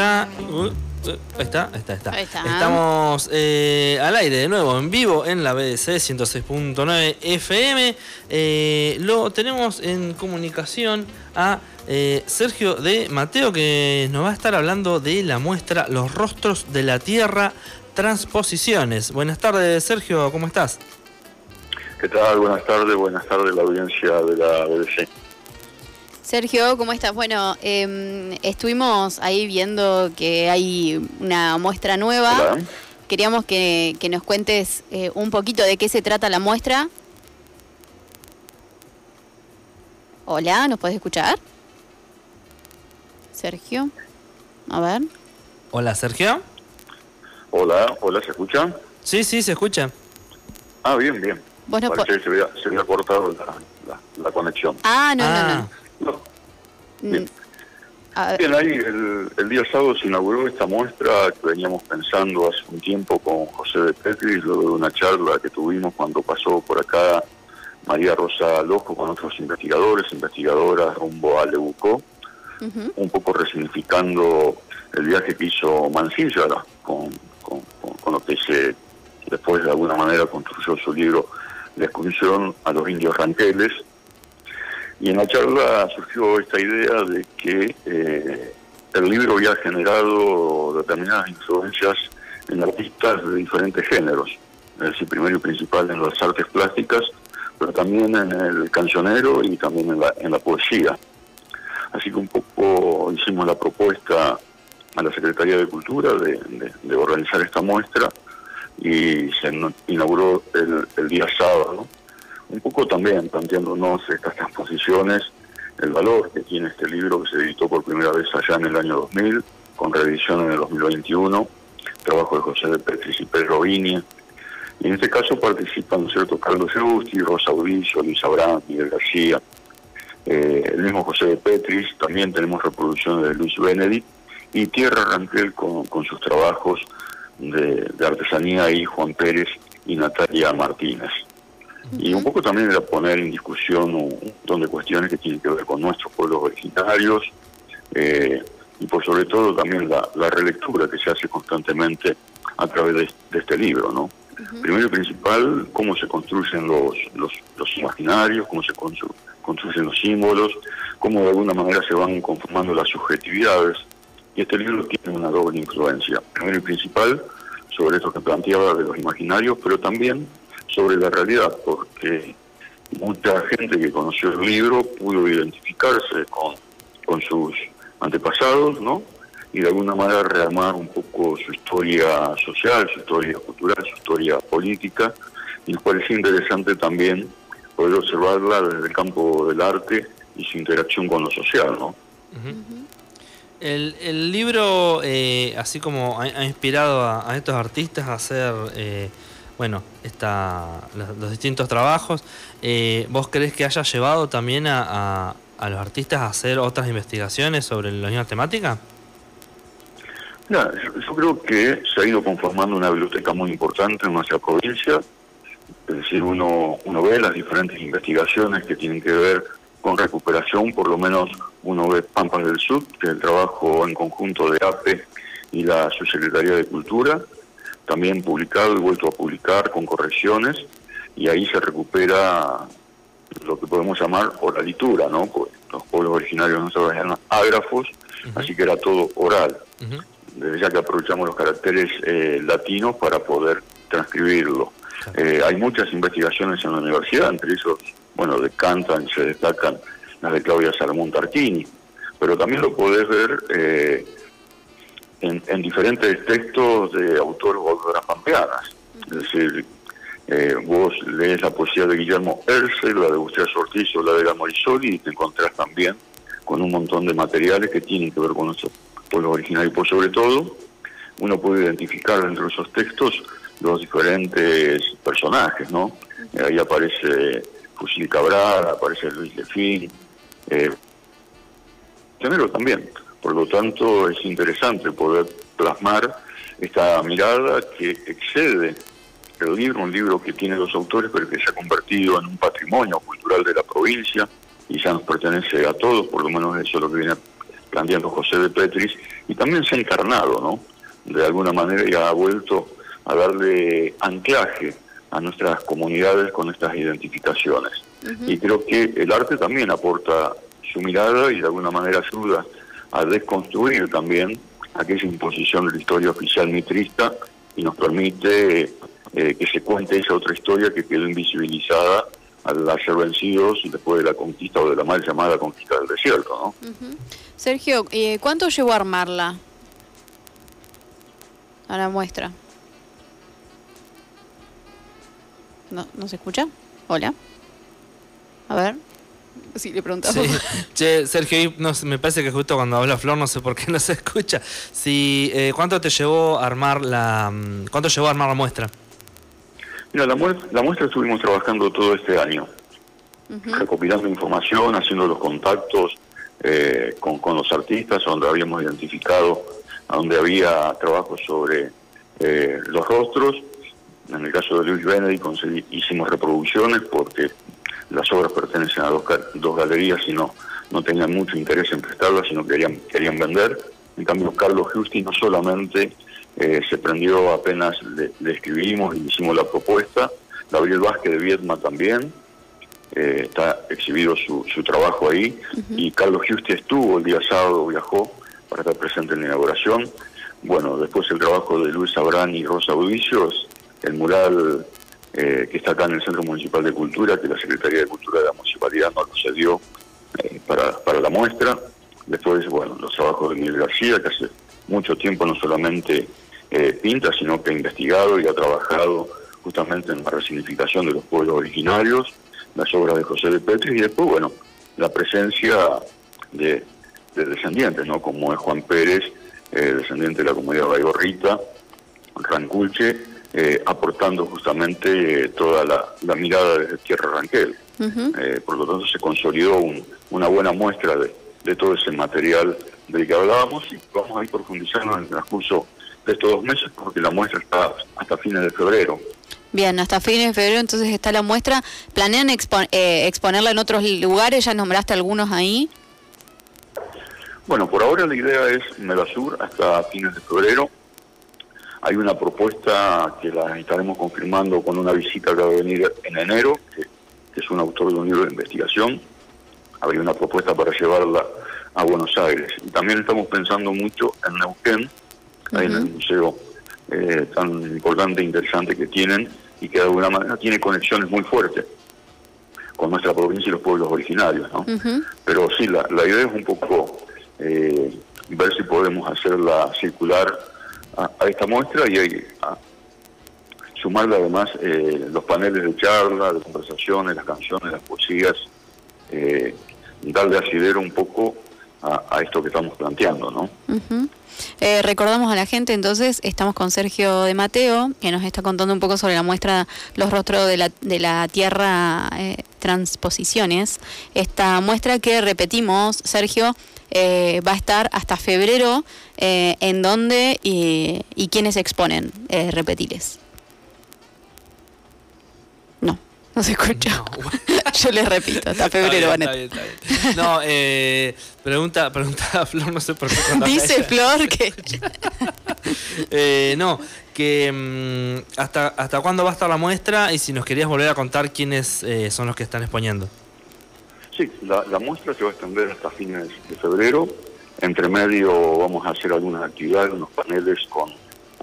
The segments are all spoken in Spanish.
ya. Uh, uh, ahí está, ahí está, está. Ahí está. Estamos eh, al aire de nuevo, en vivo, en la BDC 106.9 FM. Eh, lo tenemos en comunicación a eh, Sergio de Mateo, que nos va a estar hablando de la muestra Los Rostros de la Tierra, Transposiciones. Buenas tardes, Sergio, ¿cómo estás? ¿Qué tal? Buenas tardes, buenas tardes la audiencia de la BBC. Sergio, ¿cómo estás? Bueno, eh, estuvimos ahí viendo que hay una muestra nueva. Hola. Queríamos que, que nos cuentes eh, un poquito de qué se trata la muestra. Hola, ¿nos puedes escuchar? Sergio, a ver. Hola, Sergio. Hola, hola, ¿se escucha? Sí, sí, se escucha. Ah, bien, bien. Vos no Parece que se había, se había cortado la, la- la conexión. Ah, no, Ah, No. no, no. Mm, Bien, ahí el, el día sábado se inauguró esta muestra que veníamos pensando hace un tiempo con José de Petri, luego de una charla que tuvimos cuando pasó por acá María Rosa Lojo con otros investigadores, investigadoras rumbo a ujú. un poco resignificando el viaje que hizo Mancilla con, con, con- con lo que se después de alguna manera construyó su libro La excursión a los indios ranqueles. Y en la charla surgió esta idea de que eh, el libro había generado determinadas influencias en artistas de diferentes géneros, es decir, primero y principal en las artes plásticas, pero también en el cancionero y también en la, en la poesía. Así que un poco hicimos la propuesta a la Secretaría de Cultura de, organizar esta muestra y se inauguró el día sábado. Un poco también planteándonos estas transposiciones, el valor que tiene este libro que se editó por primera vez allá en el año 2000, con reedición en el 2021, trabajo de José de Petris y Pedro. Y en este caso participan, ¿no es cierto?, Carlos Justi, Rosa Udicio, Luis Abraham, Miguel García, eh, el mismo José de Petris, también tenemos reproducciones de Luis Benedict y Tierra Ranquel con, sus trabajos de artesanía y Juan Pérez y Natalia Martínez. Y un poco también era poner en discusión un montón de cuestiones que tienen que ver con nuestros pueblos originarios eh, y por sobre todo también la, la relectura que se hace constantemente a través de, de este libro, ¿no? Primero y principal, cómo se construyen los, los, los imaginarios, cómo se constru- construyen los símbolos, cómo de alguna manera se van conformando las subjetividades. Y este libro tiene una doble influencia. Primero y principal, sobre esto que planteaba de los imaginarios, pero también sobre la realidad, porque mucha gente que conoció el libro pudo identificarse con, con sus antepasados, ¿no? Y de alguna manera rearmar un poco su historia social, su historia cultural, su historia política, y nos parecía interesante también poder observarla desde el campo del arte y su interacción con lo social, ¿no? El, el libro, eh, así como ha, inspirado a, a estos artistas a hacer, eh, bueno, esta, los, los distintos trabajos, eh, ¿vos crees que haya llevado también a, a- los artistas a hacer otras investigaciones sobre la misma temática? Yo creo que se ha ido conformando una biblioteca muy importante en nuestra provincia. Es decir, uno, uno ve las diferentes investigaciones que tienen que ver con recuperación, por lo menos uno ve Pampas del Sur, que es el trabajo en conjunto de APE y la Subsecretaría de Cultura, también publicado y vuelto a publicar con correcciones, y ahí se recupera lo que podemos llamar oralitura, ¿no? Pues los pueblos originarios nosotros eran ágrafos, así que era todo oral desde ya que aprovechamos los caracteres eh, latinos para poder transcribirlo. Eh, hay muchas investigaciones en la universidad, entre esos, bueno, decantan, se destacan las de Claudia Salomón Tarquini, pero también lo podés ver eh, en, en diferentes textos de autores bóvedas pampeanas. Es decir, eh, vos lees la poesía de Guillermo Erce, la de Gustavo Ortiz o la de la Morisoli y te encontrás también con un montón de materiales que tienen que ver con nuestros pueblos originarios. Por sobre todo, uno puede identificar dentro de esos textos los diferentes personajes, ¿no? Eh, ahí aparece Fusil Cabral, aparece Luis Lefín, eh, también. Por lo tanto, es interesante poder plasmar esta mirada que excede el libro, un libro que tiene dos autores, pero que se ha convertido en un patrimonio cultural de la provincia y ya nos pertenece a todos, por lo menos eso es lo que viene planteando José de Petris, y también se ha encarnado, ¿no? De alguna manera y ha vuelto a darle anclaje a nuestras comunidades con estas identificaciones. Y creo que el arte también aporta su mirada y de alguna manera ayuda a desconstruir también aquella imposición de la historia oficial mitrista y nos permite eh, que se cuente esa otra historia que quedó invisibilizada al ser vencidos después de la conquista o de la mal llamada conquista del desierto. ¿no? Sergio, eh, ¿cuánto llevó a armarla? A la muestra. ¿No, ¿No se escucha? Hola. A ver. Sí, le preguntamos. Che, Sergio, no, me parece que justo cuando habla Flor, no sé por qué no se escucha. Si, eh, ¿Cuánto te llevó a armar la mm, cuánto llevó a armar la muestra? Mira, la, muestra, la muestra estuvimos trabajando todo este año, recopilando información, haciendo los contactos eh, con, con, los artistas, donde habíamos identificado, a donde había trabajo sobre eh, los rostros. En el caso de Luis Benedict hicimos reproducciones porque las obras pertenecen a dos, dos galerías y no, no tenían mucho interés en prestarlas, sino querían, querían vender. En cambio, Carlos Justi no solamente eh, se prendió apenas le, escribimos y hicimos la propuesta, Gabriel Vázquez de Vietma también, eh, está exhibido su, su trabajo ahí, y Carlos Justi estuvo el día sábado, viajó para estar presente en la inauguración. Bueno, después el trabajo de Luis Abrán y Rosa Budicios, el mural eh, que está acá en el Centro Municipal de Cultura, que la Secretaría de Cultura de la Municipalidad nos cedió eh, para, para la muestra. Después, bueno, los trabajos de Miguel García, que hace mucho tiempo no solamente eh, pinta, sino que ha investigado y ha trabajado justamente en la resignificación de los pueblos originarios, las obras de José de Petri y después, bueno, la presencia de, descendientes, ¿no? Como es Juan Pérez, descendiente de la comunidad Baigorrita, Ranculche, eh, aportando justamente eh, toda la, mirada de Tierra Ranquel. Eh, por lo tanto, se consolidó una buena muestra de, todo ese material del que hablábamos y vamos a ir profundizando en el transcurso de estos dos meses porque la muestra está hasta fines de febrero. Bien, hasta fines de febrero entonces está la muestra. ¿Planean exponerla en otros lugares? ¿Ya nombraste algunos ahí? Bueno, por ahora la idea es Medasur hasta fines de febrero hay una propuesta que la estaremos confirmando con una visita que va a venir en enero, que, es un autor de un libro de investigación. Habría una propuesta para llevarla a Buenos Aires. Y también estamos pensando mucho en Neuquén, ahí en el museo eh, tan importante e interesante que tienen y que de alguna manera tiene conexiones muy fuertes con nuestra provincia y los pueblos originarios. ¿no? Pero sí, la, idea es un poco eh, ver si podemos hacerla circular a, esta muestra y a, sumarle además eh, los paneles de charla, de conversaciones, las canciones, las poesías, eh, darle asidero un poco a, esto que estamos planteando, ¿no? Eh, recordamos a la gente, entonces, estamos con Sergio de Mateo, que nos está contando un poco sobre la muestra Los Rostros de la, de la Tierra Transposiciones. Esta muestra que repetimos, Sergio, eh, va a estar hasta febrero, eh, en donde y, y quiénes exponen, eh, repetiles. No, se escucha. Yo les repito, hasta febrero van a estar. No, eh, pregunta, pregunta a Flor, no sé por qué. Dice Flor que... eh, no, que mm, hasta, hasta cuándo va a estar la muestra y si nos querías volver a contar quiénes eh, son los que están exponiendo. Sí, la, muestra se va a extender hasta fines de febrero. Entre medio vamos a hacer algunas actividades, unos paneles con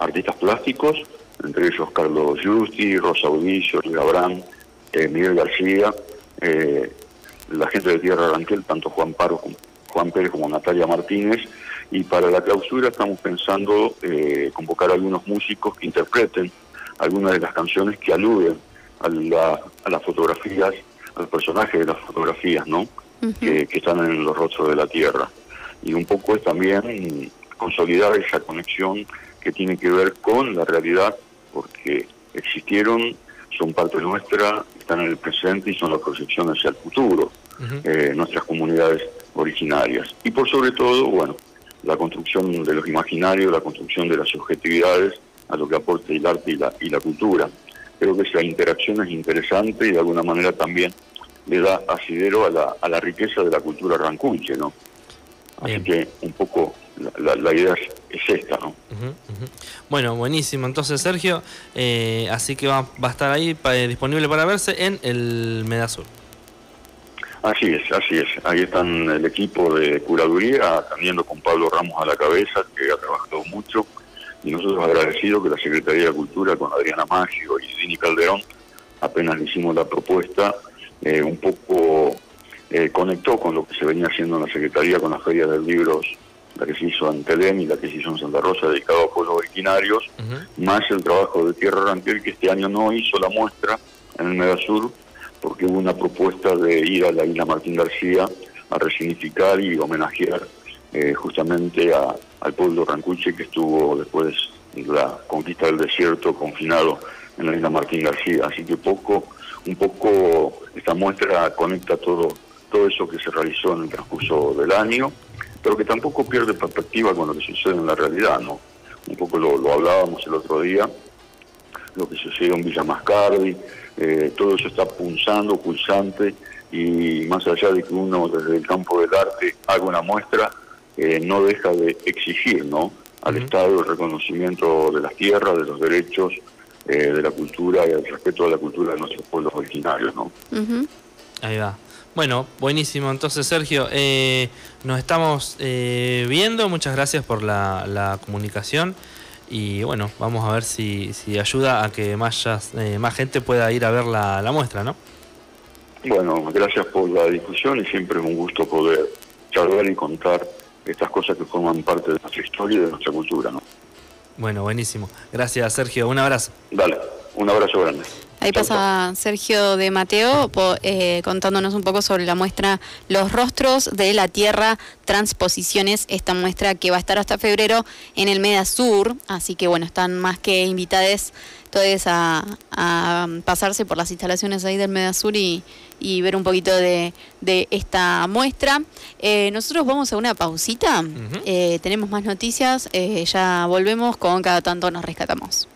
artistas plásticos, entre ellos Carlos Justi, Rosa Audicio, Gabrán, eh, Miguel García, eh, la gente de Tierra Ranquel, tanto Juan Paro como Juan Pérez como Natalia Martínez. Y para la clausura estamos pensando eh, convocar a algunos músicos que interpreten algunas de las canciones que aluden a, a las fotografías al personaje de las fotografías, ¿no? que, están en los rostros de la Tierra. Y un poco es también consolidar esa conexión que tiene que ver con la realidad, porque existieron, son parte nuestra, están en el presente y son la proyección hacia el futuro, eh, nuestras comunidades originarias. Y por sobre todo, bueno, la construcción de los imaginarios, la construcción de las subjetividades a lo que aporta el arte y la, y la cultura. Creo que esa interacción es interesante y de alguna manera también le da asidero a la, a la riqueza de la cultura rancuche, ¿no? Así que un poco la, idea es, esta, ¿no? Bueno, buenísimo. Entonces, Sergio, eh, así que va, va, a estar ahí disponible para verse en el Medasur. Así es, así es. Ahí están el equipo de curaduría, también con Pablo Ramos a la cabeza, que ha trabajado mucho, y nosotros agradecidos que la Secretaría de Cultura, con Adriana Maggio y Dini Calderón, apenas le hicimos la propuesta, eh, un poco eh, conectó con lo que se venía haciendo en la Secretaría con las ferias de libros, la que se hizo en Telén y la que se hizo en Santa Rosa, dedicado a pueblos originarios, más el trabajo de Tierra Ranquel, que este año no hizo la muestra en el Medasur, porque hubo una propuesta de ir a la isla Martín García a resignificar y homenajear eh, justamente al pueblo rancuche que estuvo después de la conquista del desierto confinado en la isla Martín García. Así que poco, un poco esta muestra conecta todo, todo eso que se realizó en el transcurso del año, pero que tampoco pierde perspectiva con lo que sucede en la realidad, ¿no? Un poco lo, lo hablábamos el otro día, lo que sucedió en Villa Mascardi, eh, todo eso está punzando, pulsante, y más allá de que uno desde el campo del arte haga una muestra, eh, no deja de exigir ¿no? al Estado el reconocimiento de las tierras, de los derechos, eh, de la cultura y el respeto a la cultura de nuestros pueblos originarios. ¿no? Ahí va. Bueno, buenísimo. Entonces, Sergio, nos estamos viendo. Muchas gracias por la comunicación y bueno, vamos a ver si, si ayuda a que más, eh, más gente pueda ir a ver la, la muestra, ¿no? Bueno, gracias por la discusión y siempre es un gusto poder charlar y contar estas cosas que forman parte de nuestra historia y de nuestra cultura, ¿no? Bueno, buenísimo. Gracias, Sergio. Un abrazo. Dale, un abrazo grande. Ahí pasa Sergio de Mateo eh, contándonos un poco sobre la muestra Los Rostros de la Tierra Transposiciones, esta muestra que va a estar hasta febrero en el Meda Sur, así que bueno, están más que invitados todos a, pasarse por las instalaciones ahí del Meda Sur y, ver un poquito de, esta muestra. Eh, nosotros vamos a una pausita, eh, tenemos más noticias, ya volvemos con cada tanto nos rescatamos.